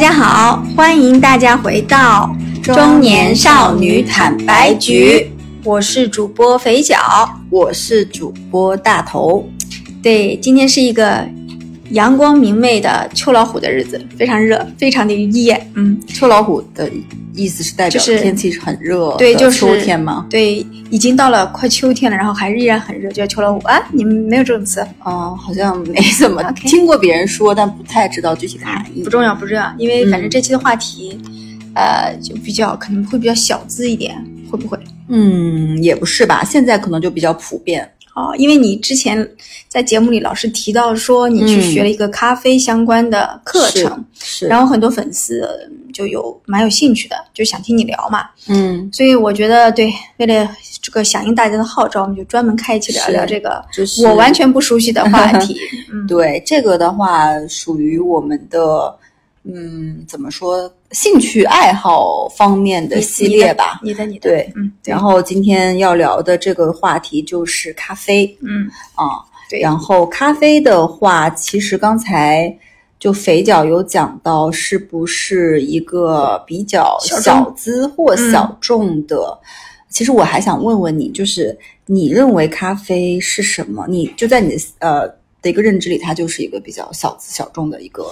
家好，欢迎大家回到中年少女坦白局，我是主播肥脚，我是主播大头。对，今天是一个阳光明媚的秋老虎的日子，非常热，非常的艳。嗯，秋老虎的意思是代表天气是很热，对，就是秋天吗？对，已经到了快秋天了，然后还依然很热，就叫秋老虎啊。你们没有这种词？哦，好像没怎么 听过别人说，但不太知道具体的含义不。重要，不重要，因为嗯反正这期的话题，呃，就比较可能会比较小资一点，会不会？嗯，也不是吧，现在可能就比较普遍。哦，因为你之前在节目里老是提到说你去嗯学了一个咖啡相关的课程，是，然后很多粉丝嗯就有蛮有兴趣的，就想听你聊嘛。嗯，所以我觉得，对，为了这个响应大家的号召，我们就专门开一期聊聊这个就是我完全不熟悉的话 题。嗯，对这个的话，属于我们的嗯，怎么说，兴趣爱好方面的你系列吧。你的，你的，对，嗯，然后今天要聊的这个话题就是咖啡嗯，啊。对，然后咖啡的话，其实刚才就肥脚有讲到，是不是一个比较小资或嗯小众的？其实我还想问问你，就是你认为咖啡是什么？你就在你的呃的一个认知里，它就是一个比较小资小众的一个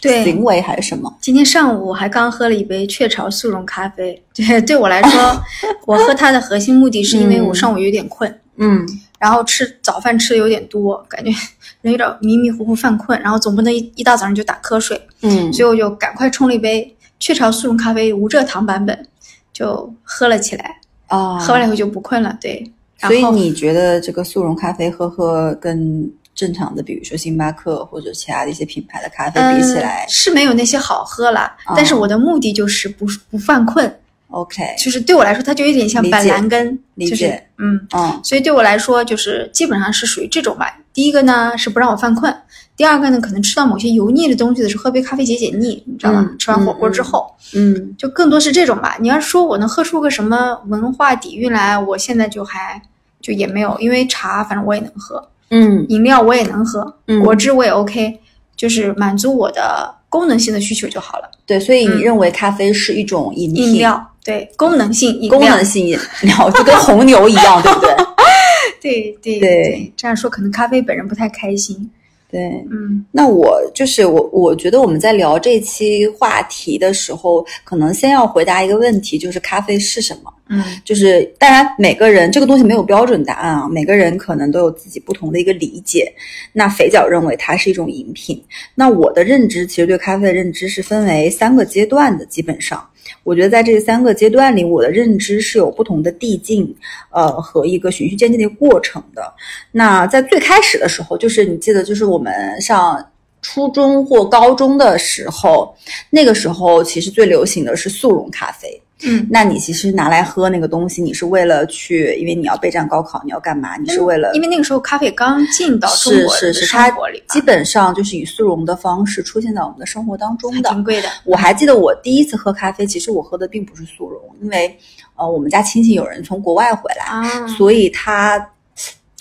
对行为还是什么？今天上午我还刚喝了一杯雀巢速溶咖啡。对，对我来说，我喝它的核心目的是因为我上午有点困，嗯然后吃早饭吃的有点多，感觉 人有点迷迷糊糊犯困，然后总不能一一大早上就打瞌睡，嗯所以我就赶快冲了一杯雀巢速溶咖啡无蔗糖版本，就喝了起来。啊，喝完了以后就不困了，对。所以你觉得这个速溶咖啡喝喝跟正常的，比如说星巴克或者其他的一些品牌的咖啡比起来、嗯、是没有那些好喝了，哦但是我的目的就是不不犯困，o k 就是对我来说它就有点像板蓝根，就是嗯，嗯所以对我来说就是基本上是属于这种吧。第一个呢是不让我犯困，第二个呢可能吃到某些油腻的东西的时候喝杯咖啡解解腻，你知道吗？嗯吃完火锅之后。嗯就更多是这种吧。你要说我能喝出个什么文化底蕴来，我现在就还就也没有，因为茶反正我也能喝，嗯饮料我也能喝，嗯果汁我也 OK，就是满足我的功能性的需求就好了。对，所以你嗯认为咖啡是一种饮品，饮料对功能性饮料，功能性饮料，就跟红牛一样，对不对？对对对这样说可能咖啡本人不太开心。对。嗯那我就是我，我觉得我们在聊这期话题的时候，可能先要回答一个问题，就是咖啡是什么？嗯就是当然每个人这个东西没有标准答案啊，每个人可能都有自己不同的一个理解。那肥脚认为它是一种饮品，那我的认知其实对咖啡的认知是分为三个阶段的，基本上。我觉得在这三个阶段里，我的认知是有不同的递进，呃，和一个循序渐进的一个过程的。那在最开始的时候，就是你记得，就是我们上初中或高中的时候，那个时候其实最流行的是速溶咖啡。嗯，那你其实拿来喝那个东西，你是为了去，因为你要备战高考，你要干嘛？你是为了因为那个时候咖啡刚进到中是国的是是，它生活里吧，基本上就是以速溶的方式出现在我们的生活当中的。挺贵的。我还记得我第一次喝咖啡，其实我喝的并不是速溶，因为呃我们家亲戚有人从国外回来，啊，所以他，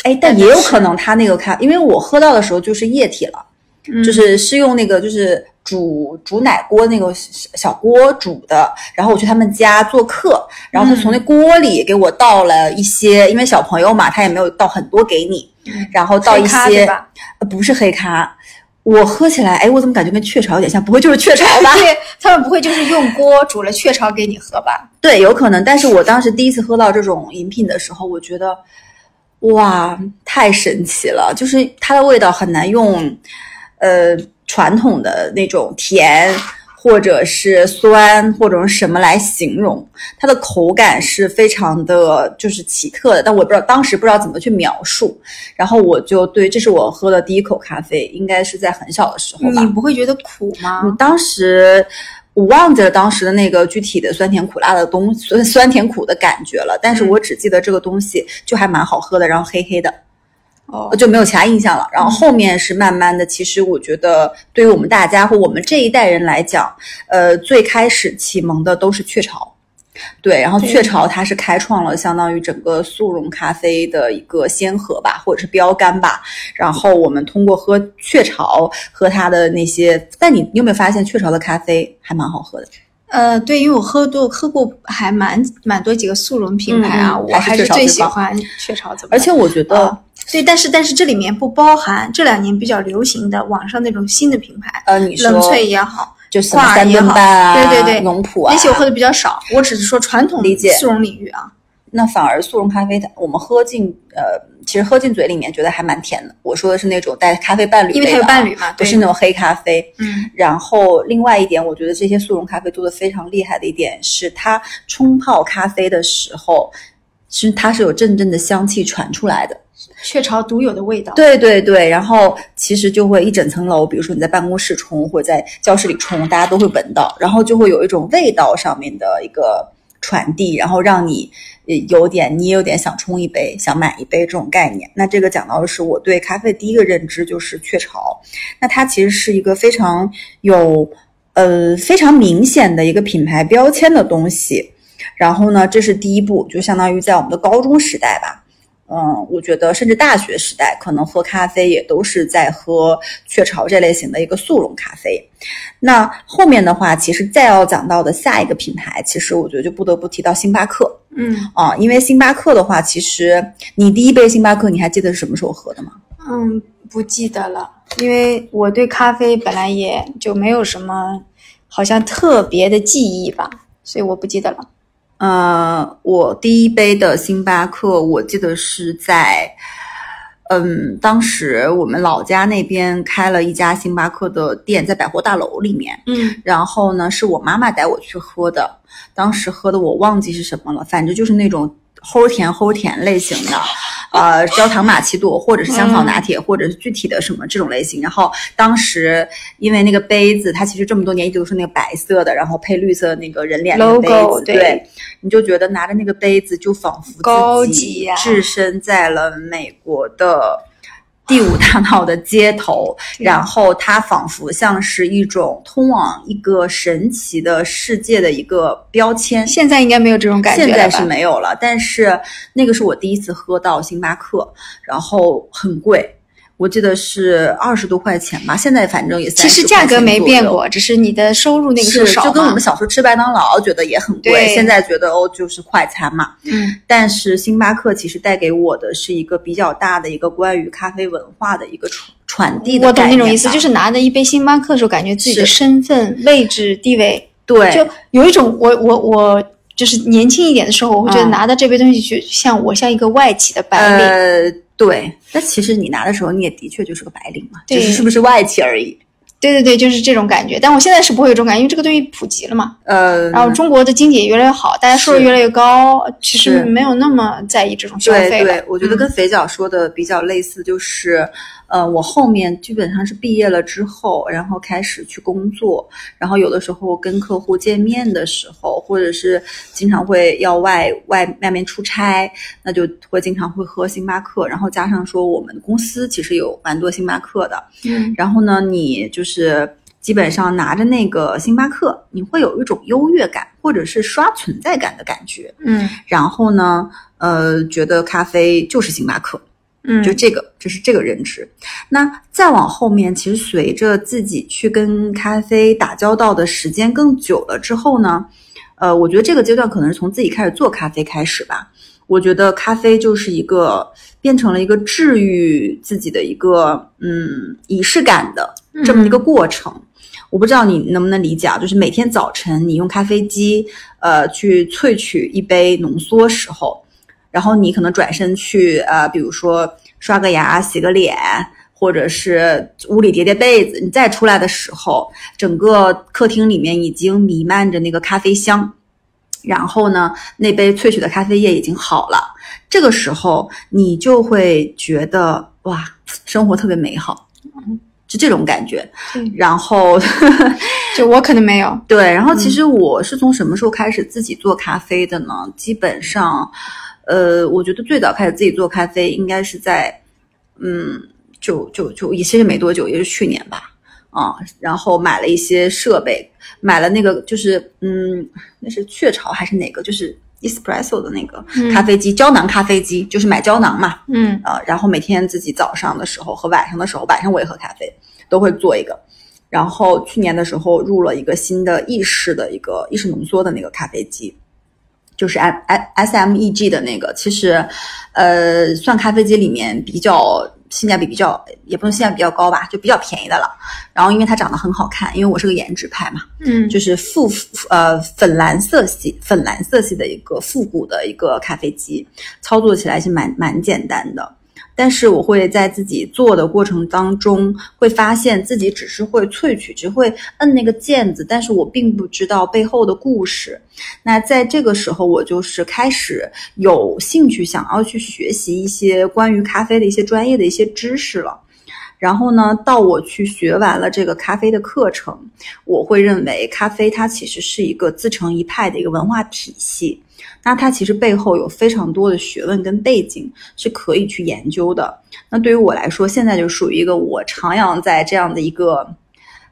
哎，但也有可能他那个咖，因为我喝到的时候就是液体了，嗯就是是用那个就是煮煮奶锅那个小小锅煮的，然后我去他们家做客，然后他从那锅里给我倒了一些，因为小朋友嘛，他也没有倒很多给你，嗯然后倒一些？呃不是黑咖。我喝起来，哎，我怎么感觉跟雀巢有点像？不会就是雀巢吧？对他们不会就是用锅煮了雀巢给你喝吧？对，有可能。但是我当时第一次喝到这种饮品的时候，我觉得，哇，太神奇了！就是它的味道很难用，呃，传统的那种甜或者是酸或者是什么来形容。它的口感是非常的就是奇特的，但我不知道当时不知道怎么去描述。然后我就对，这是我喝的第一口咖啡，应该是在很小的时候吧你。不会觉得苦吗？嗯，当时我忘记了当时的那个具体的酸甜苦辣的东酸酸甜苦的感觉了，但是嗯我只记得这个东西就还蛮好喝的，然后黑黑的，哦，就没有其他印象了。然后后面是慢慢的，其实我觉得对于我们大家或我们这一代人来讲，呃，最开始启蒙的都是雀巢。对，然后雀巢它是开创了相当于整个速溶咖啡的一个先河吧，或者是标杆吧。然后我们通过喝雀巢，喝它的那些，但你你有没有发现雀巢的咖啡还蛮好喝的？呃，对，因为我喝多喝过还蛮蛮多几个速溶品牌啊，我还是最喜欢雀巢怎么而且我觉得，啊对，但是但是这里面不包含这两年比较流行的网上那种新的品牌，呃，你说冷萃也好，就什么挂耳三也好顿半啊，对对对农普啊，那些我喝的比较少，我只是说传统理解速溶领域啊。那反而速溶咖啡，它我们喝进呃，其实喝进嘴里面觉得还蛮甜的。我说的是那种带咖啡伴侣因为它有伴侣嘛对不是那种黑咖啡。嗯，然后另外一点，我觉得这些速溶咖啡做的非常厉害的一点是，它冲泡咖啡的时候，其实它是有阵阵的香气传出来的。雀巢独有的味道。对对对，然后其实就会一整层楼，比如说你在办公室冲或者在教室里冲，大家都会闻到，然后就会有一种味道上面的一个传递，然后让你有点你也有点想冲一杯、想买一杯这种概念。那这个讲到的是我对咖啡第一个认知就是雀巢，那它其实是一个非常有呃非常明显的一个品牌标签的东西。然后呢，这是第一步，就相当于在我们的高中时代吧，嗯，我觉得甚至大学时代，可能喝咖啡也都是在喝雀巢这类型的一个速溶咖啡。那后面的话，其实再要讲到的下一个品牌，其实我觉得就不得不提到星巴克嗯啊，因为星巴克的话，其实你第一杯星巴克，你还记得是什么时候喝的吗？嗯，不记得了，因为我对咖啡本来也就没有什么好像特别的记忆吧，所以我不记得了。呃，我第一杯的星巴克，我记得是在，嗯，当时我们老家那边开了一家星巴克的店，在百货大楼里面。嗯然后呢，是我妈妈带我去喝的，当时喝的我忘记是什么了，反正就是那种齁甜齁甜类型的，呃，焦糖玛奇朵或者是香草拿铁，或者是具体的什么这种类型。然后当时因为那个杯子，它其实这么多年一直都是那个白色的，然后配绿色那个人脸的杯 Logo，子，对你就觉得拿着那个杯子，就仿佛高自己级置身在了美国的。第五大道的街头，然后它仿佛像是一种通往一个神奇的世界的一个标签。现在应该没有这种感觉？现在是没有了，但是那个是我第一次喝到星巴克，然后很贵，我记得是二十多块钱吧。现在反正也其实价格没变。过，只是你的收入那个时候是，少就跟我们小时候吃麦当劳觉得也很贵，对现在觉得哦就是快餐嘛。嗯但是星巴克其实带给我的是一个比较大的一个关于咖啡文化的一个传传递的我懂那种意思，就是拿着一杯星巴克的时候，感觉自己的身份、位置、地位，对，就有一种我我我就是年轻一点的时候，我会觉得嗯拿着这杯东西去像我像一个外企的白领。呃对。那其实你拿的时候，你也的确就是个白领嘛，只对是是不是外企而已。对对对，就是这种感觉。但我现在是不会有这种感觉，因为这个东西普及了嘛。呃，然后中国的经济也越来越好，大家收入越来越高，其实没有那么在意这种消费。对对，我觉得嗯跟肥脚说的比较类似，就是，呃，我后面基本上是毕业了之后，然后开始去工作，然后有的时候跟客户见面的时候，或者是经常会要外外外面出差，那就会经常会喝星巴克，然后加上说我们公司其实有蛮多星巴克的，嗯然后呢，你就是基本上拿着那个星巴克，你会有一种优越感，或者是刷存在感的感觉。嗯然后呢，呃，觉得咖啡就是星巴克，嗯，就这个，就是这个认知。那再往后面，其实随着自己去跟咖啡打交道的时间更久了之后呢，呃，我觉得这个阶段可能是从自己开始做咖啡开始吧。我觉得咖啡就是一个变成了一个治愈自己的一个嗯仪式感的这么一个过程。我不知道你能不能理解啊？就是每天早晨你用咖啡机呃去萃取一杯浓缩时候，然后你可能转身去呃，比如说刷个牙、洗个脸，或者是屋里叠叠被子，你再出来的时候，整个客厅里面已经弥漫着那个咖啡香。然后呢，那杯萃取的咖啡液已经好了，这个时候你就会觉得哇，生活特别美好，就这种感觉。对然后 就我可能没有。对，然后其实我是从什么时候开始自己做咖啡的呢？基本上，呃，我觉得最早开始自己做咖啡应该是在，嗯，就就就也其实没多久，也是去年吧。啊，然后买了一些设备，买了那个就是嗯，那是雀巢还是哪个？就是 espresso 的那个咖啡机，胶囊咖啡机，就是买胶囊嘛，嗯啊，然后每天自己早上的时候和晚上的时候，晚上我也喝咖啡，都会做一个。然后去年的时候入了一个新的意式的一个意式浓缩的那个咖啡机，就是 S S M E G 的那个，其实，呃，算咖啡机里面比较性价比比较，也不能性价比比较高吧，就比较便宜的了。然后因为它长得很好看，因为我是个颜值派嘛，嗯就是复呃粉蓝色系粉蓝色系的一个复古的一个咖啡机，操作起来是蛮蛮简单的。但是我会在自己做的过程当中，会发现自己只是会萃取，只会摁那个键子，但是我并不知道背后的故事。那在这个时候，我就是开始有兴趣想要去学习一些关于咖啡的一些专业的一些知识了。然后呢，到我去学完了这个咖啡的课程，我会认为咖啡它其实是一个自成一派的一个文化体系。那它其实背后有非常多的学问跟背景是可以去研究的。那对于我来说，现在就属于一个我徜徉在这样的一个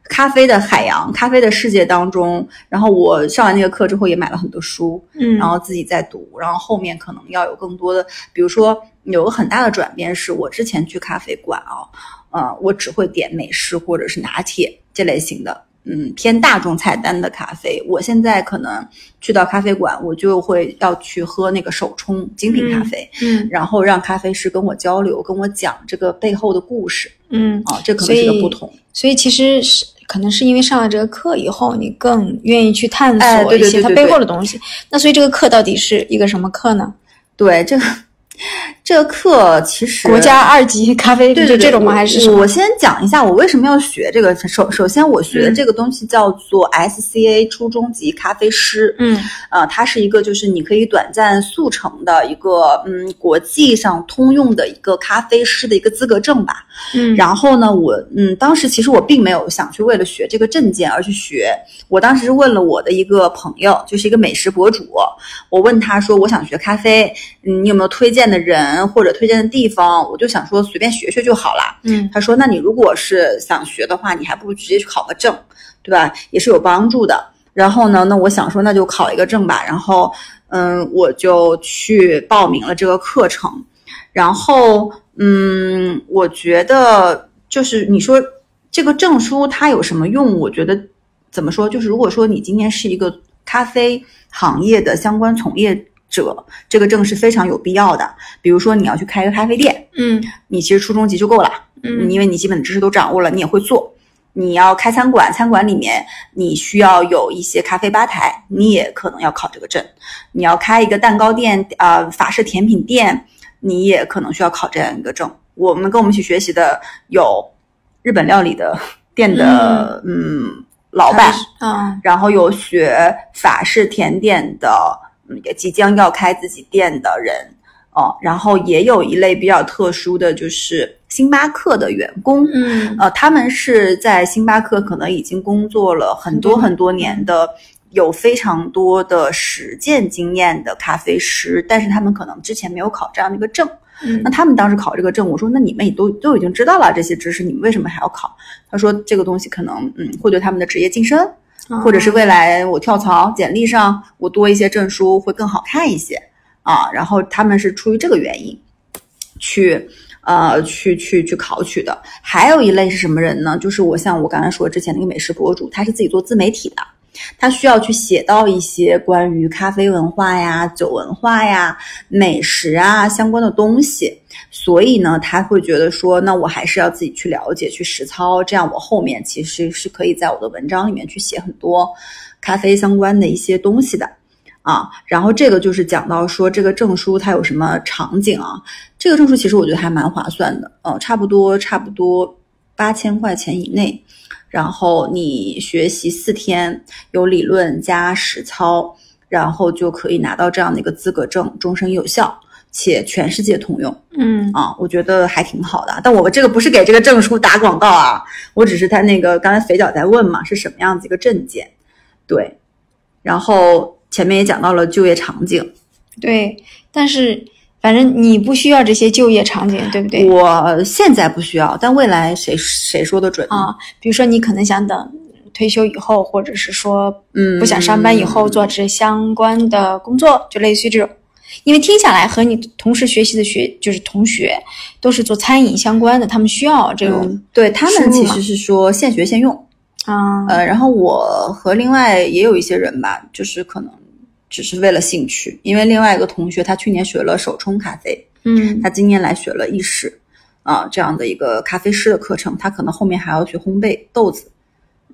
咖啡的海洋、咖啡的世界当中。然后我上完那个课之后，也买了很多书，嗯，然后自己在读。然后后面可能要有更多的，比如说有个很大的转变，是我之前去咖啡馆啊，呃，我只会点美式或者是拿铁这类型的。嗯，偏大众菜单的咖啡，我现在可能去到咖啡馆，我就会要去喝那个手冲精品咖啡，嗯然后让咖啡师跟我交流，跟我讲这个背后的故事嗯，啊，这可能是个不同。所以其实是可能是因为上了这个课以后，你更愿意去探索一些它背后的东西。那所以这个课到底是一个什么课呢？对这个这个课其实国家二级咖啡对对对就这种吗？我还是什么？我先讲一下我为什么要学这个。首首先，我学的嗯这个东西叫做 SCA 初中级咖啡师。嗯呃，它是一个就是你可以短暂速成的一个嗯国际上通用的一个咖啡师的一个资格证吧。嗯，然后呢，我嗯，当时其实我并没有想去为了学这个证件而去学，我当时是问了我的一个朋友，就是一个美食博主，我问他说我想学咖啡，嗯，你有没有推荐的人或者推荐的地方？我就想说随便学学就好了。嗯他说那你如果是想学的话，你还不如直接去考个证，对吧？也是有帮助的。然后呢，那我想说那就考一个证吧。然后嗯，我就去报名了这个课程。然后，嗯，我觉得就是你说这个证书它有什么用？我觉得怎么说，就是如果说你今天是一个咖啡行业的相关从业者，这个证是非常有必要的。比如说你要去开一个咖啡店，嗯你其实初中级就够了，嗯因为你基本的知识都掌握了，你也会做。你要开餐馆，餐馆里面你需要有一些咖啡吧台，你也可能要考这个证。你要开一个蛋糕店，呃，法式甜品店，你也可能需要考这样一个证。我们跟我们一起学习的有日本料理的店的嗯老板，啊然后有学法式甜点的，嗯，也即将要开自己店的人哦，然后也有一类比较特殊的，就是星巴克的员工，嗯呃，他们是在星巴克可能已经工作了很多很多年的，有非常多的实践经验的咖啡师，但是他们可能之前没有考这样的一个证。嗯那他们当时考这个证，我说那你们也都都已经知道了这些知识，你们为什么还要考？他说这个东西可能嗯会对他们的职业晋升，或者是未来我跳槽简历上我多一些证书会更好看一些啊。然后他们是出于这个原因去呃去去去考取的。还有一类是什么人呢？就是我像我刚才说之前那个美食博主，他是自己做自媒体的。他需要去写到一些关于咖啡文化呀、酒文化呀、美食啊相关的东西，所以呢，他会觉得说，那我还是要自己去了解、去实操，这样我后面其实是可以在我的文章里面去写很多咖啡相关的一些东西的。啊，然后这个就是讲到说这个证书它有什么场景啊？这个证书其实我觉得还蛮划算的，呃，差不多差不多八千块钱以内，然后你学习四天，有理论加实操，然后就可以拿到这样的一个资格证，终身有效，且全世界通用嗯啊，我觉得还挺好的。但我这个不是给这个证书打广告啊，我只是他那个刚才肥脚在问嘛，是什么样子一个证件？对，然后前面也讲到了就业场景，对，但是反正你不需要这些就业场景，对不对？我现在不需要，但未来谁谁说的准？啊，比如说你可能想等退休以后，或者是说嗯，不想上班以后做这相关的工作，就类似于这种。因为听下来和你同时学习的学就是同学都是做餐饮相关的，他们需要这种嗯，对他们其实是说现学现用。啊，呃，然后我和另外也有一些人吧，就是可能只是为了兴趣，因为另外一个同学他去年学了手冲咖啡，嗯他今年来学了意式啊、这样的一个咖啡师的课程，他可能后面还要学烘焙豆子。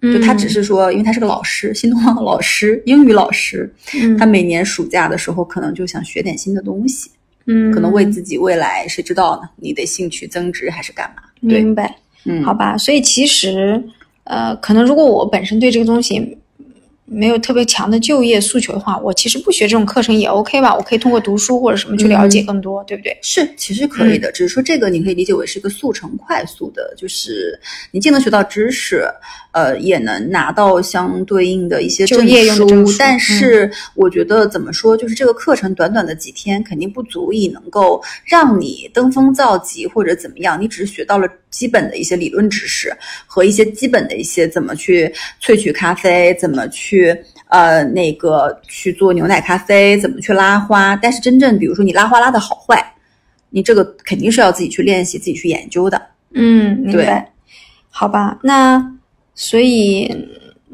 就他只是说，因为他是个老师，新东方的老师，英语老师，嗯他每年暑假的时候可能就想学点新的东西，嗯，可能为自己未来谁知道呢？你的兴趣增值还是干嘛？对，明白。嗯，好吧，所以其实，呃，可能如果我本身对这个东西没有特别强的就业诉求的话，我其实不学这种课程也 OK 吧，我可以通过读书或者什么去了解更多，对不对？是，其实可以的，只是说这个你可以理解为是一个速成快速的，就是你既能学到知识，呃，也能拿到相对应的一些证就业用证书但是我觉得怎么说，就是这个课程短短的几天，肯定不足以能够让你登峰造极或者怎么样，你只是学到了基本的一些理论知识和一些基本的一些怎么去萃取咖啡，怎么去。呃，那个去做牛奶咖啡，怎么去拉花？但是真正比如说你拉花拉的好坏，你这个肯定是要自己去练习、自己去研究的。嗯，明对白。好吧，那所以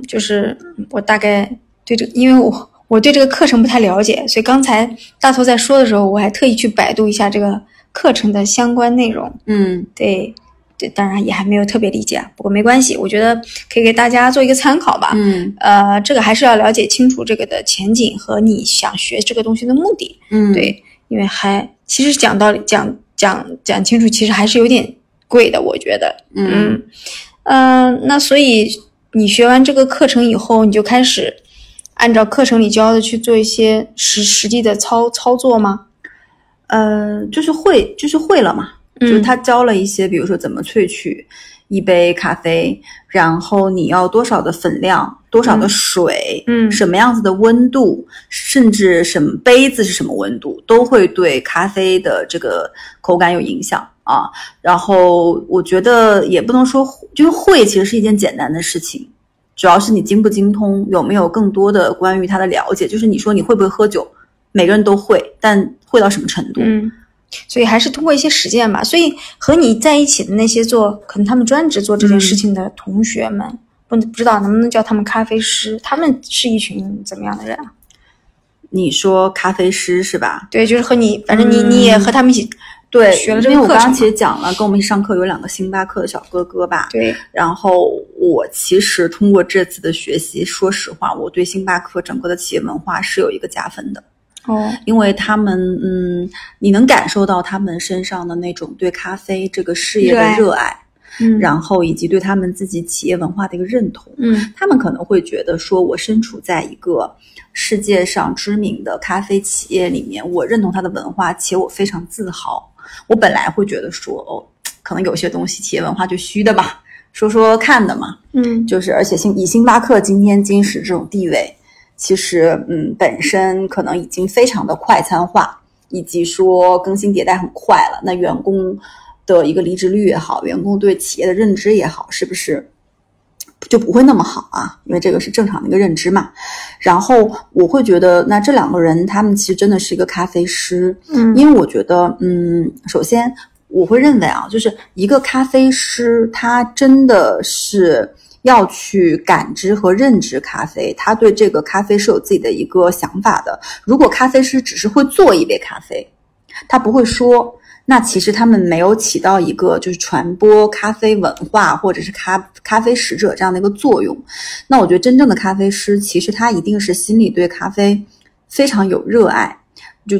就是我大概对这个，因为我我对这个课程不太了解，所以刚才大头在说的时候，我还特意去百度一下这个课程的相关内容。嗯对，对，当然也还没有特别理解啊，不过没关系，我觉得可以给大家做一个参考吧。嗯呃，这个还是要了解清楚这个的前景和你想学这个东西的目的。嗯，对，因为还其实讲道理讲讲讲清楚，其实还是有点贵的，我觉得。嗯嗯，呃，那所以你学完这个课程以后，你就开始按照课程里教的去做一些实实际的操操作吗？呃，就是会，就是会了嘛。嗯就是他教了一些，比如说怎么萃取一杯咖啡，然后你要多少的粉量，多少的水，嗯什么样子的温度，甚至什么杯子是什么温度，都会对咖啡的这个口感有影响啊。然后我觉得也不能说，就是会其实是一件简单的事情。主要是你精不精通，有没有更多的关于它的了解。就是你说你会不会喝酒，每个人都会，但会到什么程度？嗯，所以还是通过一些实践吧。所以和你在一起的那些做，可能他们专职做这件事情的同学们，不不知道能不能叫他们咖啡师？他们是一群怎么样的人啊？你说咖啡师是吧？对，就是和你，反正你、嗯你也和他们一起对，学了这因为我刚刚其实讲了，跟我们一起上课有两个星巴克的小哥哥吧。对，然后我其实通过这次的学习，说实话，我对星巴克整个的企业文化是有一个加分的，哦，因为他们，嗯，你能感受到他们身上的那种对咖啡这个事业的热爱嗯，然后以及对他们自己企业文化的一个认同。嗯他们可能会觉得说，我身处在一个世界上知名的咖啡企业里面，我认同它的文化，且我非常自豪。我本来会觉得说，哦，可能有些东西企业文化就虚的吧，说说看的嘛。嗯就是而且星以星巴克今天今时这种地位，其实嗯本身可能已经非常的快餐化，以及说更新迭代很快了。那员工的一个离职率也好，员工对企业的认知也好，是不是就不会那么好啊？因为这个是正常的一个认知嘛。然后我会觉得，那这两个人他们其实真的是一个咖啡师，嗯因为我觉得，嗯，首先我会认为啊，就是一个咖啡师，他真的是要去感知和认知咖啡，他对这个咖啡是有自己的一个想法的。如果咖啡师只是会做一杯咖啡，他不会说。那其实他们没有起到一个就是传播咖啡文化或者是咖咖啡使者这样的一个作用。那我觉得真正的咖啡师，其实他一定是心里对咖啡非常有热爱。就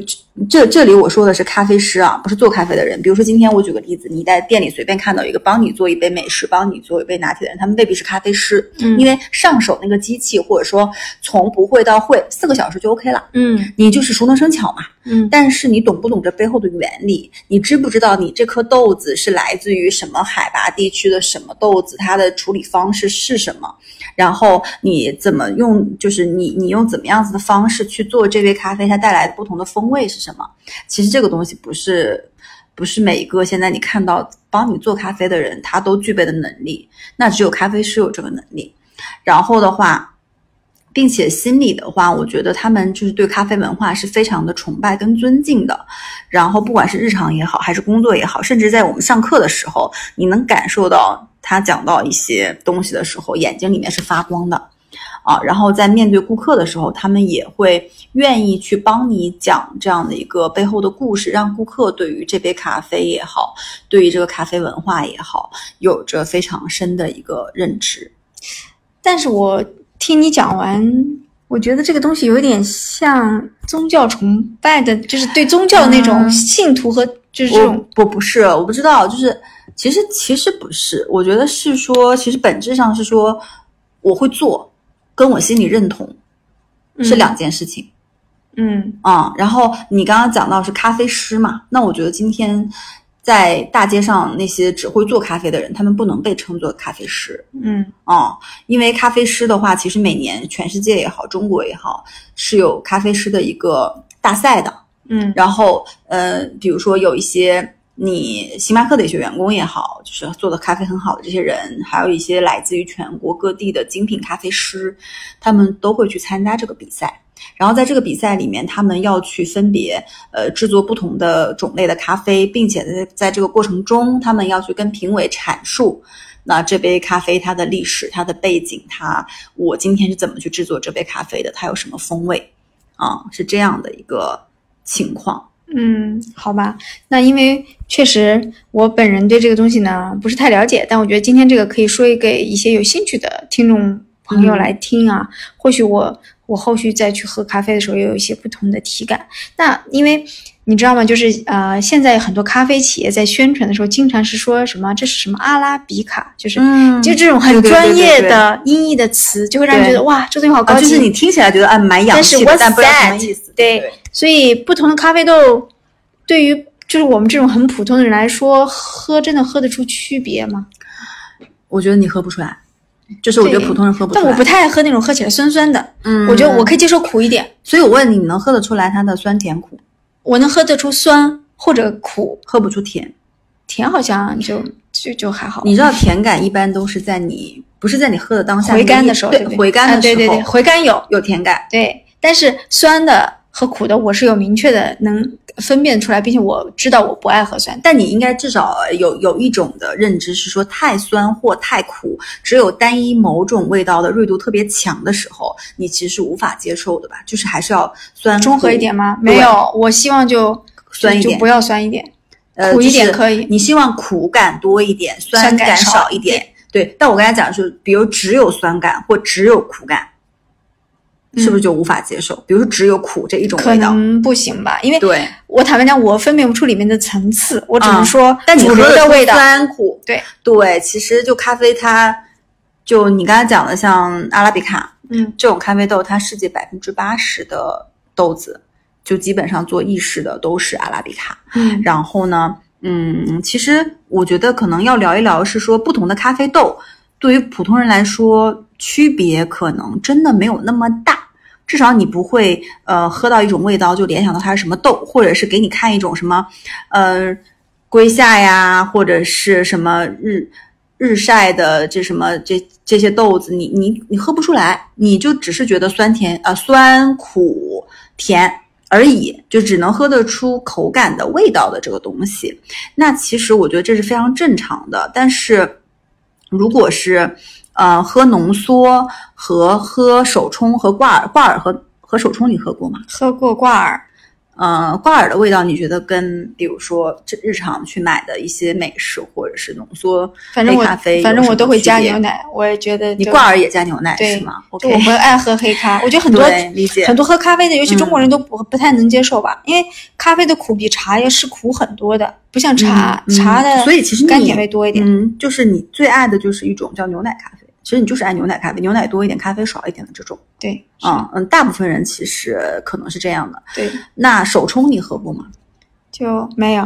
这这里我说的是咖啡师啊，不是做咖啡的人。比如说今天我举个例子，你在店里随便看到一个帮你做一杯美式、帮你做一杯拿铁的人，他们未必是咖啡师，嗯因为上手那个机器或者说从不会到会四个小时就 OK 了，嗯你就是熟能生巧嘛。嗯但是你懂不懂这背后的原理？你知不知道你这颗豆子是来自于什么海拔地区的什么豆子？它的处理方式是什么？然后你怎么用？就是你你用怎么样子的方式去做这杯咖啡，它带来的不同的风味是什么。其实这个东西不是不是每一个现在你看到帮你做咖啡的人他都具备的能力，那只有咖啡师有这个能力。然后的话。并且心里的话，我觉得他们就是对咖啡文化是非常的崇拜跟尊敬的。然后不管是日常也好，还是工作也好，甚至在我们上课的时候，你能感受到他讲到一些东西的时候，眼睛里面是发光的啊。然后在面对顾客的时候，他们也会愿意去帮你讲这样的一个背后的故事，让顾客对于这杯咖啡也好，对于这个咖啡文化也好，有着非常深的一个认知。但是我。听你讲完，我觉得这个东西有点像宗教崇拜的，就是对宗教那种信徒和就是这种。不不是，我不知道，就是其实其实不是，我觉得是说，其实本质上是说我会做，跟我心里认同是两件事情。嗯啊，然后你刚刚讲到是咖啡师嘛，那我觉得今天。在大街上那些只会做咖啡的人，他们不能被称作咖啡师。嗯，啊，因为咖啡师的话，其实每年全世界也好，中国也好，是有咖啡师的一个大赛的。嗯，然后呃，比如说有一些你星巴克的一些员工也好，就是做的咖啡很好的这些人，还有一些来自于全国各地的精品咖啡师，他们都会去参加这个比赛。然后在这个比赛里面，他们要去分别呃制作不同的种类的咖啡，并且在在这个过程中，他们要去跟评委阐述，那这杯咖啡它的历史、它的背景，它我今天是怎么去制作这杯咖啡的，它有什么风味，啊，是这样的一个情况。嗯，好吧，那因为确实我本人对这个东西呢不是太了解，但我觉得今天这个可以说给一些有兴趣的听众朋友来听啊，或许我。我后续再去喝咖啡的时候，也有一些不同的体感。那因为你知道吗？就是呃，现在很多咖啡企业在宣传的时候，经常是说什么这是什么阿拉比卡，就是就这种很专业的音译的词，就会让人觉得哇，这东西好高级。就是你听起来觉得啊蛮洋气的，但不知道什么意思。对，所以不同的咖啡豆，对于就是我们这种很普通的人来说，喝真的喝得出区别吗？我觉得你喝不出来。就是我觉得普通人喝不出来，但我不太爱喝那种喝起来酸酸的。嗯，我觉得我可以接受苦一点。所以我问你，你能喝得出来它的酸甜苦？我能喝得出酸或者苦，喝不出甜。甜好像就就就还好。你知道甜感一般都是在你不是在你喝的当下回甘的时候，对回甘的时候，对对对，回甘有有甜感，对。但是酸的和苦的，我是有明确的能。分辨出来，并且我知道我不爱喝酸，但你应该至少有有一种的认知是说，太酸或太苦，只有单一某种味道的锐度特别强的时候，你其实是无法接受的吧？就是还是要酸中和一点吗？没有，我希望就酸一点，就不要酸一点，呃，苦一点可以。你希望苦感多一点，酸感少一点。对，但我刚才讲的是，比如只有酸感或只有苦感。是不是就无法接受？比如说只有苦这一种味道，可能不行吧？因为对我坦白讲，我分辨不出里面的层次，我只能说，但你喝的味道酸苦，对对，其实就咖啡，它就你刚才讲的，像阿拉比卡，嗯，这种咖啡豆，它世界百分之八十的豆子，就基本上做意式的都是阿拉比卡，嗯，然后呢，嗯，其实我觉得可能要聊一聊，是说不同的咖啡豆对于普通人来说，区别可能真的没有那么大。至少你不会，呃，喝到一种味道就联想到它是什么豆，或者是给你看一种什么，呃，龟夏呀，或者是什么日日晒的这什么这这些豆子，你你你喝不出来，你就只是觉得酸甜呃酸苦甜而已，就只能喝得出口感的味道的这个东西。那其实我觉得这是非常正常的，但是如果是。呃，喝浓缩和喝手冲和挂耳，挂耳和和手冲你喝过吗？喝过挂耳。呃，挂耳的味道，你觉得跟比如说这日常去买的一些美式或者是浓缩黑咖啡，反正我都会加牛奶，我也觉得你挂耳也加牛奶是吗？就我们爱喝黑咖，我觉得很多很多喝咖啡的，尤其中国人都不不太能接受吧，因为咖啡的苦比茶叶是苦很多的，不像茶茶的，所以其实甘甜味多一点。嗯，就是你最爱的就是一种叫牛奶咖啡。其实你就是爱牛奶咖啡，牛奶多一点，咖啡少一点的这种。对，嗯嗯，大部分人其实可能是这样的。对，那手冲你喝过吗？就没有，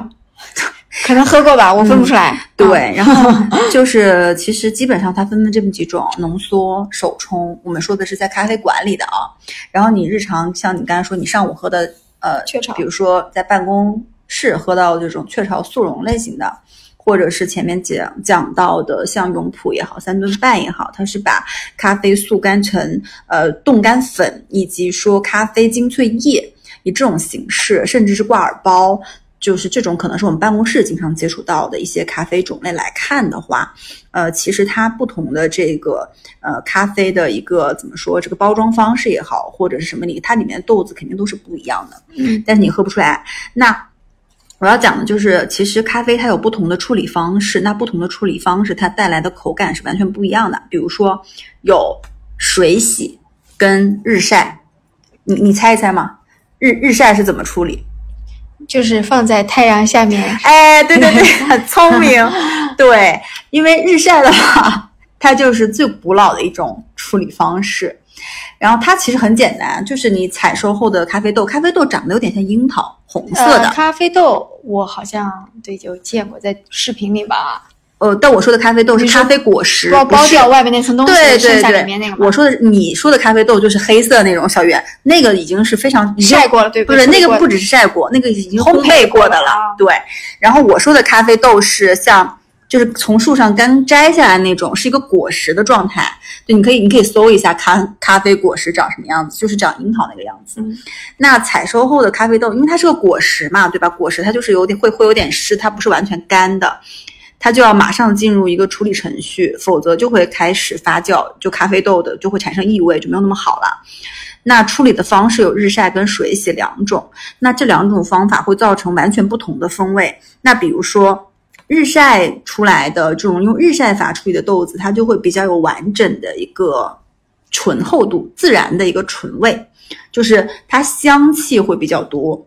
可能喝过吧，我分不出来。对，然后 就是其实基本上它分了这么几种：浓缩、手冲。我们说的是在咖啡馆里的啊。然后你日常像你刚才说，你上午喝的呃，雀巢比如说在办公室喝到的这种雀巢速溶类型的，或者是前面讲讲到的像永璞也好，三顿半也好，它是把咖啡速干成呃冻干粉，以及说咖啡精粹液，以这种形式，甚至是挂耳包。就是这种可能是我们办公室经常接触到的一些咖啡种类来看的话，呃，其实它不同的这个呃咖啡的一个怎么说，这个包装方式也好，或者是什么里，它里面的豆子肯定都是不一样的，嗯，但是你喝不出来。那我要讲的就是，其实咖啡它有不同的处理方式，那不同的处理方式它带来的口感是完全不一样的。比如说有水洗跟日晒，你你猜一猜嘛？日日晒是怎么处理？就是放在太阳下面，哎，对对对，很聪明。对，因为日晒的话，它就是最古老的一种处理方式。然后它其实很简单，就是你采收后的咖啡豆，咖啡豆长得有点像樱桃，红色的。呃、咖啡豆我好像对有见过，在视频里吧。呃，但我说的咖啡豆是咖啡果实，剥剥掉外面那层东西，对剩下对对，里面那个我说的你说的咖啡豆就是黑色那种小圆，那个已经是非常晒过了，对不是处理过的那个不只是晒过，那个已经烘烘焙过的了。啊对，然后我说的咖啡豆是像就是从树上刚摘下来那种，是一个果实的状态。对，你可以你可以搜一下咖咖啡果实长什么样子，就是长樱桃那个样子。嗯那采收后的咖啡豆，因为它是个果实嘛，对吧？果实它就是有点会会有点湿，它不是完全干的。它就要马上进入一个处理程序，否则就会开始发酵，就咖啡豆的就会产生异味，就没有那么好了。那处理的方式有日晒跟水洗两种，那这两种方法会造成完全不同的风味。那比如说日晒出来的这种用日晒法处理的豆子，它就会比较有完整的一个醇厚度，自然的一个醇味，就是它香气会比较多。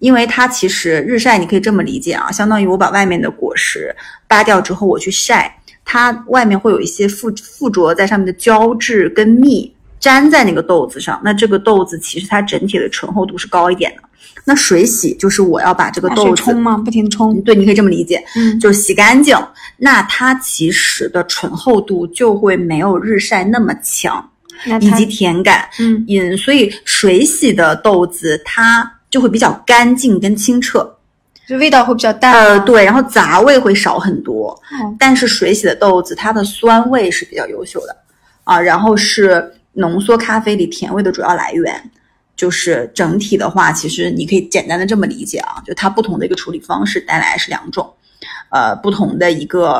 因为它其实日晒，你可以这么理解啊，相当于我把外面的果实扒掉之后，我去晒，它外面会有一些附附着在上面的胶质跟蜜粘在那个豆子上，那这个豆子其实它整体的醇厚度是高一点的。那水洗就是我要把这个豆子冲吗？不停地冲，对，你可以这么理解，嗯就是洗干净，那它其实的醇厚度就会没有日晒那么强，以及甜感。嗯嗯，所以水洗的豆子它就会比较干净跟清澈，就味道会比较淡呃，对，然后杂味会少很多。嗯但是水洗的豆子它的酸味是比较优秀的啊，然后是浓缩咖啡里甜味的主要来源。就是整体的话，其实你可以简单的这么理解啊，就它不同的一个处理方式带来是两种，呃，不同的一个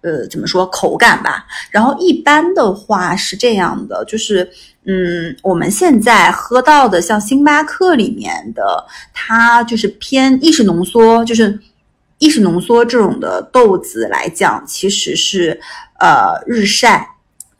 呃怎么说口感吧。然后一般的话是这样的，就是嗯，我们现在喝到的像星巴克里面的，它就是偏意式浓缩，就是意式浓缩这种的豆子来讲，其实是呃日晒，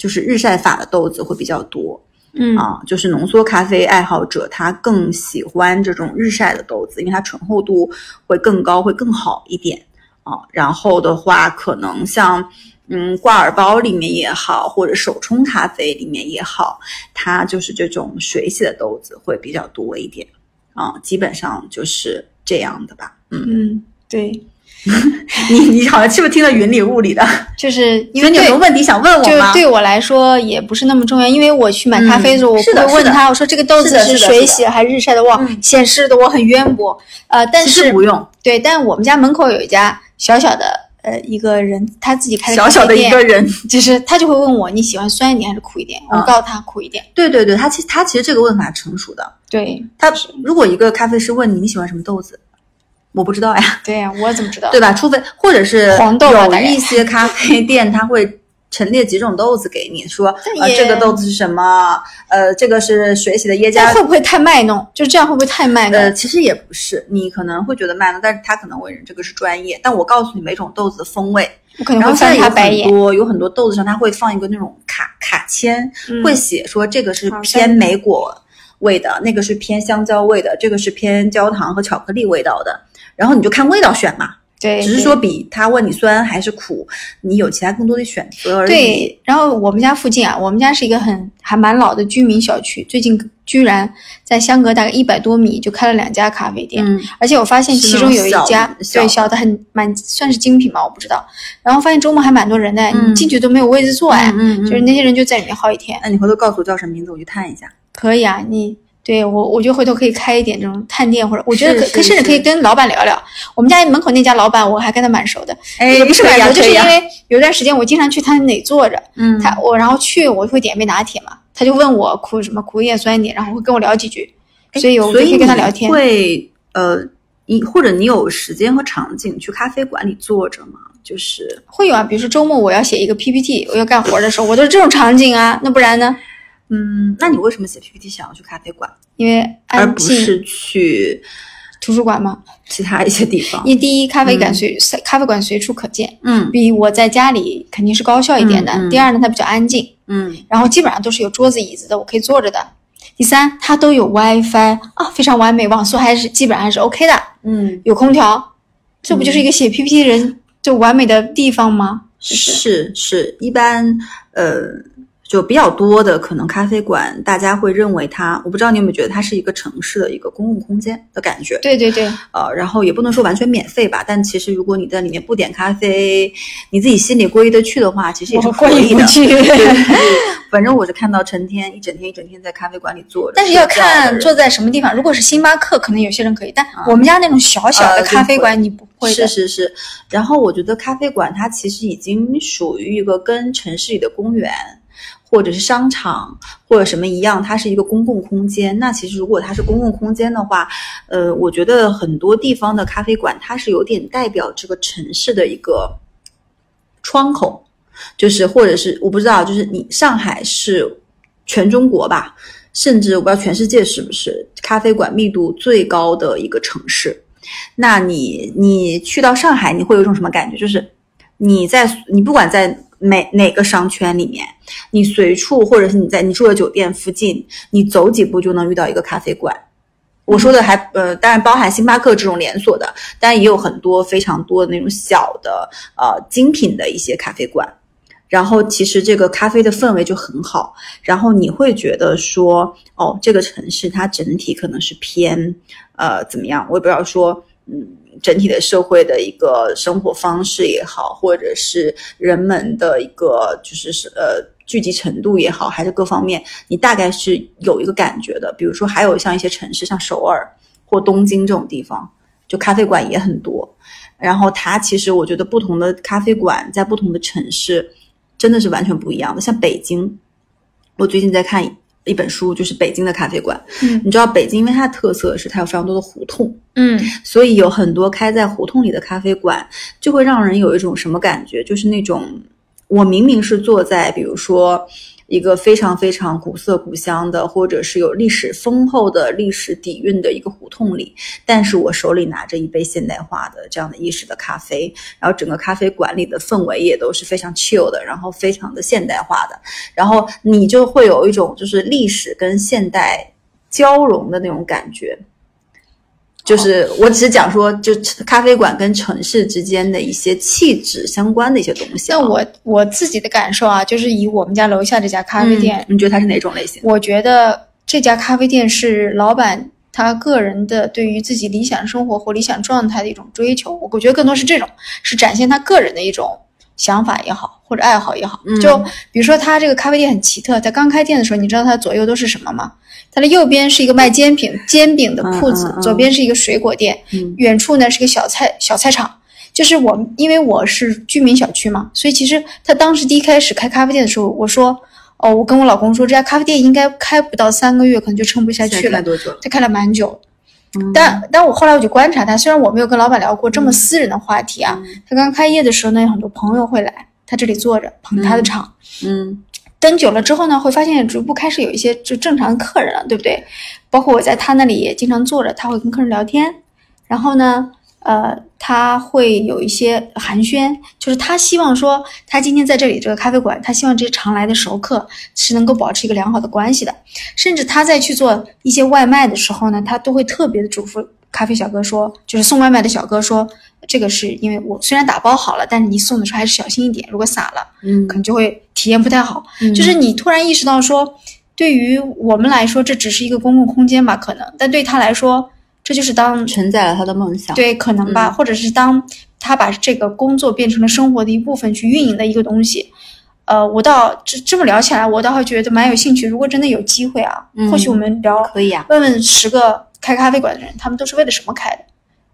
就是日晒法的豆子会比较多。嗯啊，就是浓缩咖啡爱好者，他更喜欢这种日晒的豆子，因为它醇厚度会更高，会更好一点啊。然后的话，可能像嗯挂耳包里面也好，或者手冲咖啡里面也好，它就是这种水洗的豆子会比较多一点啊。基本上就是这样的吧。嗯，嗯，对，你你好像是不是听得云里雾里的？就是因因为你有什么问题想问我就吗？对我来说也不是那么重要，因为我去买咖啡的时候，嗯我会问他，我说这个豆子是水洗还是日晒的，哇，嗯显示的我很渊博。呃，但其是实不用，对，但我们家门口有一家小小的呃一个人，他自己开的小小的一个人。就是他就会问我你喜欢酸一点还是苦一点，我嗯告诉他苦一点。对对对，他其他其实这个问法成熟的。对他如果一个咖啡师问你你喜欢什么豆子，我不知道呀，对呀、我怎么知道？对吧？除非或者是黄豆有一些咖啡店他会陈列几种豆子给你，说呃这个豆子是什么，呃这个是水洗的耶这加会不会太卖弄？就这样会不会太卖弄？呃，其实也不是，你可能会觉得卖弄，但是他可能会认这个是专业。但我告诉你每种豆子的风味，我可能会然后现在有翻他白眼。很多有很多豆子上，他会放一个那种卡卡签，嗯会写说这个是偏莓果味的，那个是偏香蕉味的，这个是偏焦糖和巧克力味道的。然后你就看味道选嘛，对，只是说比他问你酸还是苦，你有其他更多的选择而已。对，然后我们家附近啊，我们家是一个很还蛮老的居民小区，最近居然在相隔大概一百多米就开了两家咖啡店，嗯，而且我发现其中有一家小对小的很蛮算是精品吧，我不知道。然后发现周末还蛮多人的，嗯你进去都没有位置坐哎，就是那些人就在里面耗一天。那你回头告诉我叫什么名字，我去探一下。可以啊，你对我，我觉得回头可以开一点这种探店，或者我觉得可是是甚至可以跟老板聊聊。我们家门口那家老板，我还跟他蛮熟的，哎也不是蛮熟，就是因为有一段时间我经常去他那里坐着，嗯他我然后去我会点杯拿铁嘛，他就问我苦什么苦叶酸一点，然后会跟我聊几句，所以我就可以以跟他聊天。会呃，你或者你有时间和场景去咖啡馆里坐着吗？就是会有啊，比如说周末我要写一个 PPT，我要干活的时候，我都是这种场景啊，那不然呢？嗯，那你为什么写 PPT 想要去咖啡馆，因为而安静不是去图书馆吗，其他一些地方？因为第一咖啡馆随、咖啡馆随处可见，嗯比我在家里肯定是高效一点的。第二呢，它比较安静，嗯然后基本上都是有桌子椅子的，我可以坐着的。第三，它都有 WiFi 啊，非常完美，网速还是基本上还是 OK 的，嗯，有空调，这不就是一个写 PPT 人就完美的地方吗？就是是是，一般呃。就比较多的可能咖啡馆，大家会认为它，我不知道你有没有觉得它是一个城市的一个公共空间的感觉。对对对，呃，然后也不能说完全免费吧，但其实如果你在里面不点咖啡，你自己心里过意得去的话，其实也是过可以的。意不去。反正我是看到成天一整天一整天在咖啡馆里坐着，但是要看坐在什么地方。如果是星巴克，可能有些人可以，但我们家那种小小的呃咖啡馆，你不会的。是是是，然后我觉得咖啡馆它其实已经属于一个跟城市里的公园。或者是商场或者什么一样，它是一个公共空间。那其实如果它是公共空间的话，呃，我觉得很多地方的咖啡馆它是有点代表这个城市的一个窗口，就是或者是我不知道，就是你上海是全中国吧，甚至我不知道全世界是不是咖啡馆密度最高的一个城市。那你你去到上海，你会有一种什么感觉？就是你在你不管在哪哪个商圈里面，你随处或者是你在你住的酒店附近，你走几步就能遇到一个咖啡馆。我说的还呃，当然包含星巴克这种连锁的，但也有很多非常多的那种小的呃精品的一些咖啡馆。然后其实这个咖啡的氛围就很好，然后你会觉得说，哦，这个城市它整体可能是偏呃怎么样？我也不知道说，嗯，整体的社会的一个生活方式也好，或者是人们的一个就是是呃聚集程度也好，还是各方面，你大概是有一个感觉的。比如说，还有像一些城市，像首尔或东京这种地方，就咖啡馆也很多。然后它其实我觉得不同的咖啡馆在不同的城市真的是完全不一样的。像北京，我最近在看一本书，就是北京的咖啡馆。嗯你知道北京，因为它的特色是它有非常多的胡同，嗯所以有很多开在胡同里的咖啡馆，就会让人有一种什么感觉？就是那种我明明是坐在，比如说一个非常非常古色古香的，或者是有历史丰厚的历史底蕴的一个胡同里，但是我手里拿着一杯现代化的这样的意式的咖啡，然后整个咖啡馆里的氛围也都是非常 chill 的，然后非常的现代化的，然后你就会有一种就是历史跟现代交融的那种感觉。就是我只是讲说，就咖啡馆跟城市之间的一些气质相关的一些东西啊。那我我自己的感受啊，就是以我们家楼下这家咖啡店，嗯你觉得它是哪种类型？我觉得这家咖啡店是老板他个人的对于自己理想生活或理想状态的一种追求。我觉得更多是这种，是展现他个人的一种想法也好，或者爱好也好。嗯就比如说他这个咖啡店很奇特，他刚开店的时候，你知道他左右都是什么吗？他的右边是一个卖煎饼煎饼的铺子，左边是一个水果店，嗯远处呢是个小菜小菜场。就是我，因为我是居民小区嘛，所以其实他当时第一开始开咖啡店的时候，我说，哦，我跟我老公说，这家咖啡店应该开不到三个月，可能就撑不下去了开。多久？他开了蛮久，嗯但但我后来我就观察他，虽然我没有跟老板聊过这么私人的话题啊，他刚开业的时候呢，有很多朋友会来他这里坐着捧他的场。嗯。等久了之后呢，会发现逐步开始有一些就正常客人了，对不对？包括我在他那里也经常坐着，他会跟客人聊天，然后呢，呃，他会有一些寒暄，就是他希望说，他今天在这里这个咖啡馆，他希望这些常来的熟客是能够保持一个良好的关系的，甚至他在去做一些外卖的时候呢，他都会特别的嘱咐咖啡小哥说，就是送外卖的小哥说，这个是因为我虽然打包好了，但是你送的时候还是小心一点，如果洒了，嗯。可能就会体验不太好。嗯就是你突然意识到说，对于我们来说，这只是一个公共空间吧，可能，但对他来说，这就是当承载了他的梦想。，对可能吧，或者是当他把这个工作变成了生活的一部分去运营的一个东西。呃，我倒这这么聊起来，我倒会觉得蛮有兴趣。如果真的有机会啊，嗯或许我们聊可以啊。问问十个开咖啡馆的人，他们都是为了什么开的？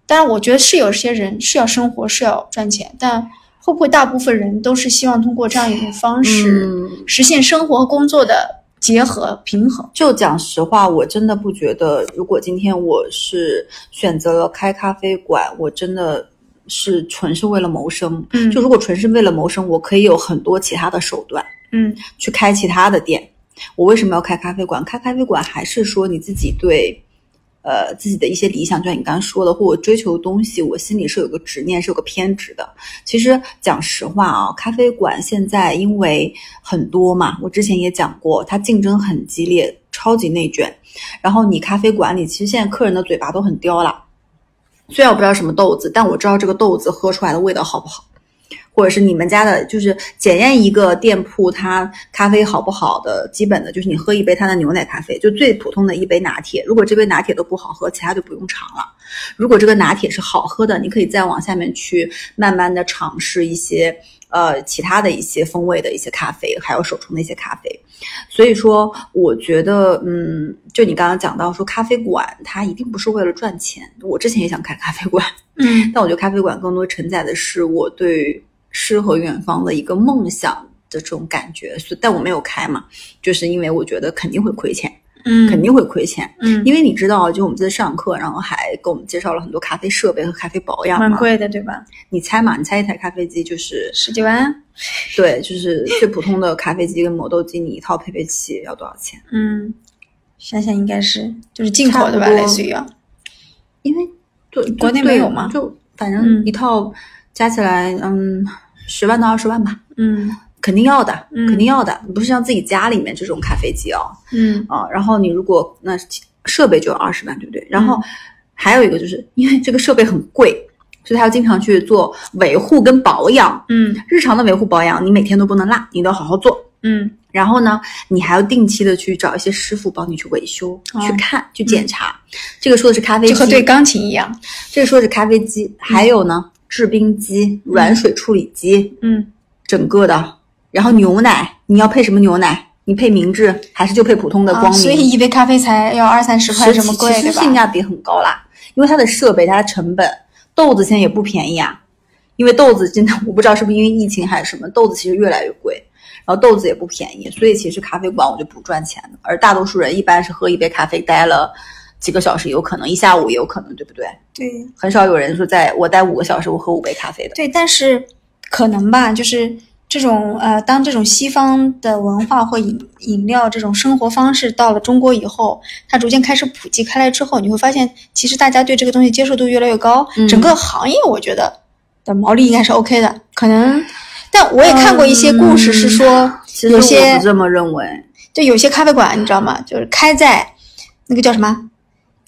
当然，我觉得是有些人是要生活，是要赚钱，但会不会大部分人都是希望通过这样一种方式、嗯，实现生活和工作的结合平衡？就讲实话，我真的不觉得，如果今天我是选择了开咖啡馆，我真的是纯是为了谋生。嗯就如果纯是为了谋生，我可以有很多其他的手段嗯去开其他的店。我为什么要开咖啡馆？开咖啡馆还是说你自己对，呃，自己的一些理想，就像你刚刚说的，或我追求的东西，我心里是有个执念，是有个偏执的。其实讲实话啊，咖啡馆现在因为很多嘛，我之前也讲过，它竞争很激烈，超级内卷。然后你咖啡馆里，其实现在客人的嘴巴都很刁啦。虽然我不知道什么豆子，但我知道这个豆子喝出来的味道好不好，或者是你们家的，就是检验一个店铺它咖啡好不好的基本的就是你喝一杯它的牛奶咖啡，就最普通的一杯拿铁。如果这杯拿铁都不好喝，其他就不用尝了。如果这个拿铁是好喝的，你可以再往下面去慢慢的尝试一些呃其他的一些风味的一些咖啡，还有手冲的一些咖啡。所以说，我觉得，嗯，就你刚刚讲到说咖啡馆，它一定不是为了赚钱。我之前也想开咖啡馆，嗯但我觉得咖啡馆更多承载的是我对诗和远方的一个梦想的这种感觉。所以但我没有开嘛，就是因为我觉得肯定会亏钱，嗯，肯定会亏钱。嗯，因为你知道，就我们在上课，然后还给我们介绍了很多咖啡设备和咖啡保养嘛。蛮贵的，对吧？你猜嘛？你猜一台咖啡机就是十几万。对，就是最普通的咖啡机跟磨豆机，你一套配备器要多少钱？嗯，想想应该是就是进口的吧，类似于啊。因为就就国内没有吗就反嗯正一套加起来，嗯，十万到二十万吧，嗯肯定要的，嗯肯定要的。不是像自己家里面这种咖啡机哦，嗯啊，然后你如果那设备就二十万，对不对？然后嗯还有一个就是因为这个设备很贵，所以他要经常去做维护跟保养。嗯日常的维护保养，你每天都不能落，你都要好好做。嗯然后呢，你还要定期的去找一些师傅帮你去维修、哦去看、去检查。这个说的是咖啡机，就和对钢琴一样。这个说的是咖啡机，还有呢，制冰机、软水处理机，嗯整个的。然后牛奶，你要配什么牛奶？你配明治还是就配普通的光啊，明？所以一杯咖啡才要二三十块，这么贵，其对吧？实性价比很高啦，因为它的设备、它的成本，豆子现在也不便宜啊。因为豆子真的，我不知道是不是因为疫情还是什么，豆子其实越来越贵，然后豆子也不便宜，所以其实咖啡馆我就不赚钱的。而大多数人一般是喝一杯咖啡待了几个小时，有可能一下午也有可能，对不对？对很少有人说在我待五个小时，我喝五杯咖啡的。对，但是可能吧，就是这种呃，当这种西方的文化或饮饮料这种生活方式到了中国以后，它逐渐开始普及开来之后，你会发现，其实大家对这个东西接受度越来越高，嗯整个行业我觉得的毛利应该是 OK 的，可能。但我也看过一些故事，是说有些这么认为就有些咖啡馆，你知道吗？就是开在那个叫什么，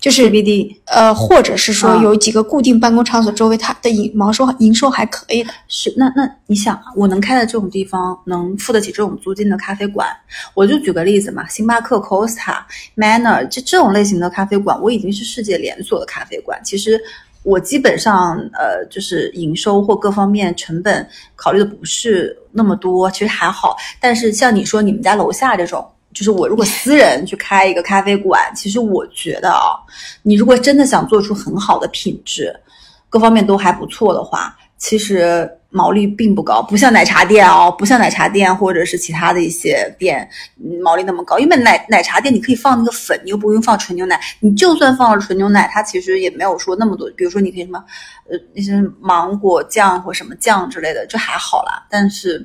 就是，CBD 呃，或者是说嗯有几个固定办公场所周围，它的营毛收营收还可以的。是那那你想啊，我能开在这种地方，能付得起这种租金的咖啡馆，我就举个例子嘛，星巴克、Costa、Manner 这这种类型的咖啡馆，我已经是世界连锁的咖啡馆。其实我基本上呃，就是营收或各方面成本考虑的不是那么多，其实还好。但是像你说你们家楼下这种。就是我如果私人去开一个咖啡馆，其实我觉得啊，你如果真的想做出很好的品质，各方面都还不错的话，其实毛利并不高，不像奶茶店哦，不像奶茶店或者是其他的一些店毛利那么高。因为奶奶茶店你可以放那个粉，你又不用放纯牛奶，你就算放了纯牛奶，它其实也没有说那么多。比如说你可以什么呃那些芒果酱或什么酱之类的，就还好啦。但是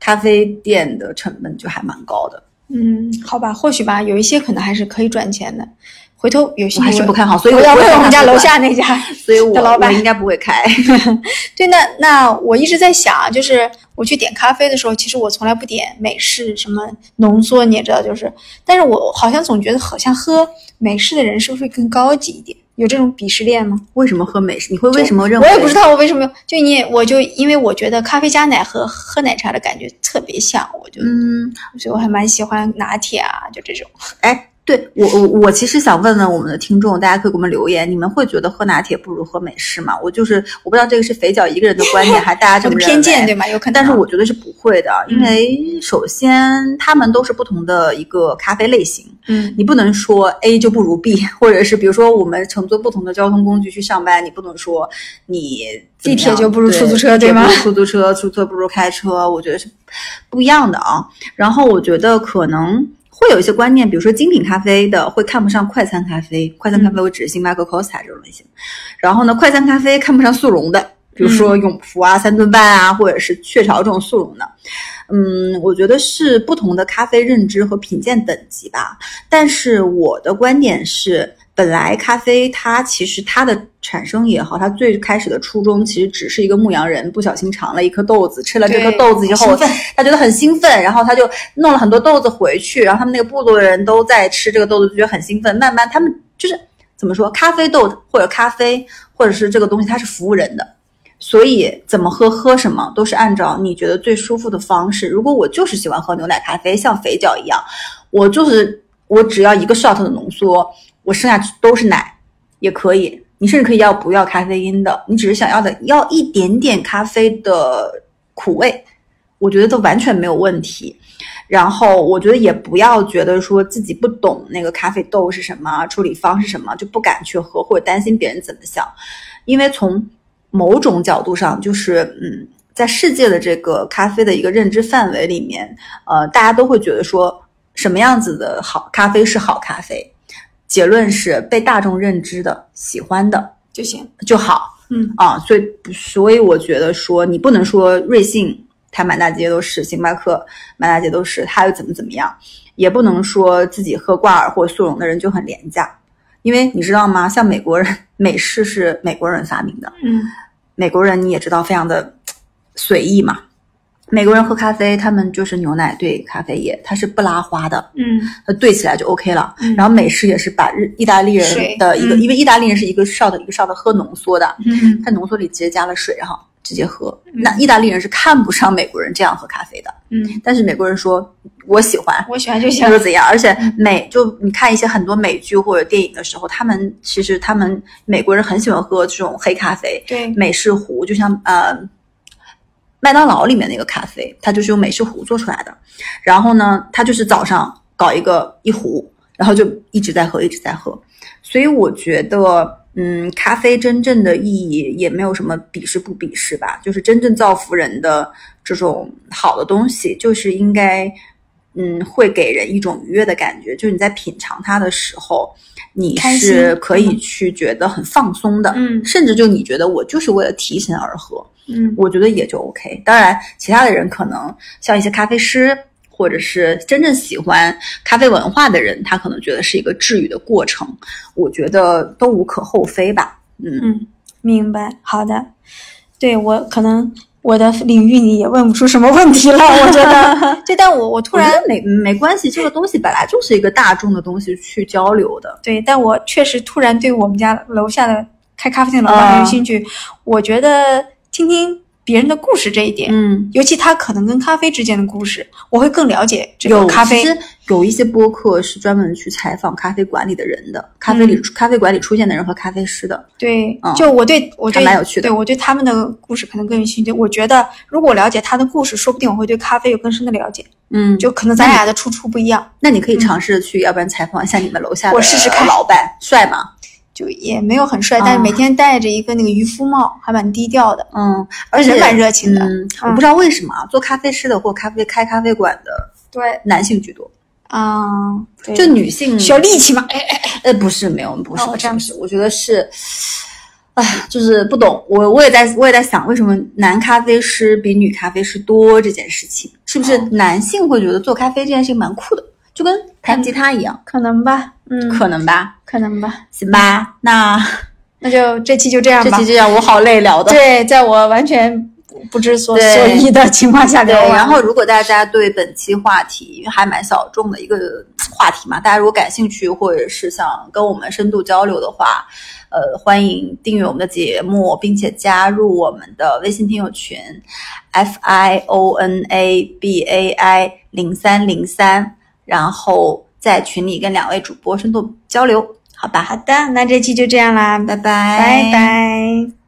咖啡店的成本就还蛮高的。嗯，好吧，或许吧，有一些可能还是可以赚钱的。回头有些我还是不看好，所以我要问我们家楼下那家。所以我的老板我应该不会开。对，那那我一直在想啊，就是我去点咖啡的时候，其实我从来不点美式什么浓缩，你也知道，就是，但是我好像总觉得好像喝美式的人是不是会更高级一点？有这种鄙视链吗？为什么喝美式？你会为什么认为？我也不知道我为什么，就你我就因为我觉得咖啡加奶和喝奶茶的感觉特别像，我就、嗯，所以我还蛮喜欢拿铁啊，就这种。哎，对我我我其实想问问我们的听众，大家可以给我们留言，你们会觉得喝拿铁不如喝美式吗？我就是我不知道这个是肥脚一个人的观点，还是大家这么偏见对吗？有可能。但是我觉得是不会的，因为首先他们都是不同的一个咖啡类型，嗯，你不能说 A 就不如 B，或者是比如说我们乘坐不同的交通工具去上班，你不能说你地铁就不如出租车，对吗？出租车，出租车不如开车，我觉得是不一样的啊。然后我觉得可能。会有一些观念，比如说精品咖啡的会看不上快餐咖啡，快餐咖啡我指星巴克、Costa 这种类型。然后呢，快餐咖啡看不上速溶的，比如说永福啊、三顿半啊，或者是雀巢这种速溶的。嗯，我觉得是不同的咖啡认知和品鉴等级吧。但是我的观点是。本来咖啡它其实它的产生也好，它最开始的初衷其实只是一个牧羊人不小心尝了一颗豆子，吃了这颗豆子以后，他觉得很兴奋，然后他就弄了很多豆子回去，然后他们那个部落的人都在吃这个豆子，就觉得很兴奋。慢慢他们就是怎么说，咖啡豆或者咖啡或者是这个东西，它是服务人的，所以怎么喝喝什么都是按照你觉得最舒服的方式。如果我就是喜欢喝牛奶咖啡，像肥脚一样，我就是我只要一个 shot 的浓缩。我剩下都是奶，也可以。你甚至可以要不要咖啡因的，你只是想要的要一点点咖啡的苦味，我觉得都完全没有问题。然后我觉得也不要觉得说自己不懂那个咖啡豆是什么，处理方是什么，就不敢去喝或者担心别人怎么想。因为从某种角度上，就是嗯，在世界的这个咖啡的一个认知范围里面，呃，大家都会觉得说什么样子的好咖啡是好咖啡。结论是被大众认知的、喜欢的就行就好，嗯啊，所以所以我觉得说你不能说瑞幸它满大街都是，星巴克满大街都是，它又怎么怎么样，也不能说自己喝挂耳或速溶的人就很廉价，因为你知道吗？像美国人美式是美国人发明的，嗯，美国人你也知道非常的随意嘛。美国人喝咖啡，他们就是牛奶兑咖啡液，它是不拉花的，嗯，它兑起来就 OK 了。然后美式也是把日意大利人的一个，因为意大利人是一个 shot 一个 shot 喝浓缩的，嗯，它浓缩里直接加了水，然后直接喝。那意大利人是看不上美国人这样喝咖啡的，嗯，但是美国人说我喜欢，我喜欢就行，说怎样？而且美就你看一些很多美剧或者电影的时候，他们其实他们美国人很喜欢喝这种黑咖啡，对，美式壶，就像呃。麦当劳里面那个咖啡，它就是用美式壶做出来的。然后呢，它就是早上搞一个一壶，然后就一直在喝，一直在喝。所以我觉得，嗯，咖啡真正的意义也没有什么鄙视不鄙视吧，就是真正造福人的这种好的东西，就是应该，嗯，会给人一种愉悦的感觉。就是你在品尝它的时候，你是可以去觉得很放松的，嗯，甚至就你觉得我就是为了提神而喝。嗯，我觉得也就 OK。当然，其他的人可能像一些咖啡师，或者是真正喜欢咖啡文化的人，他可能觉得是一个治愈的过程。我觉得都无可厚非吧。嗯嗯，明白。好的，对我可能我的领域你也问不出什么问题了。我觉得，对，但我我突然没没关系，这个东西本来就是一个大众的东西去交流的。对，但我确实突然对我们家楼下的开咖啡店老板很有兴趣。我觉得。听听别人的故事这一点，嗯，尤其他可能跟咖啡之间的故事，我会更了解这个咖啡。其实有一些播客是专门去采访咖啡馆里的人的，咖啡里咖啡馆里出现的人和咖啡师的。对，就我对我对蛮有趣的，对我对他们的故事可能更有兴趣。我觉得如果了解他的故事，说不定我会对咖啡有更深的了解。嗯，就可能咱俩的出处不一样。那你可以尝试去，要不然采访一下你们楼下的我试试看老板帅吗？就也没有很帅，但是每天戴着一个那个渔夫帽，还蛮低调的。嗯，而且蛮热情的。我不知道为什么做咖啡师的或咖啡开咖啡馆的，对男性居多啊。就女性需要力气吗？哎哎哎，呃，不是，没有，不是这样子。我觉得是，哎，就是不懂。我我也在我也在想，为什么男咖啡师比女咖啡师多这件事情，是不是男性会觉得做咖啡这件事情蛮酷的？就跟弹吉他一样，可能吧，嗯，可能吧，可能吧，行吧，那 那就这期就这样吧，这期就这样，我好累聊的。对，在我完全不知所所以的情况下聊。然后，如果大家对本期话题，因为还蛮小众的一个话题嘛，大家如果感兴趣，或者是想跟我们深度交流的话，呃，欢迎订阅我们的节目，并且加入我们的微信听友群，F I O N A B A I 零三零三。然后在群里跟两位主播深度交流，好吧？好的，那这期就这样啦，拜拜，拜拜。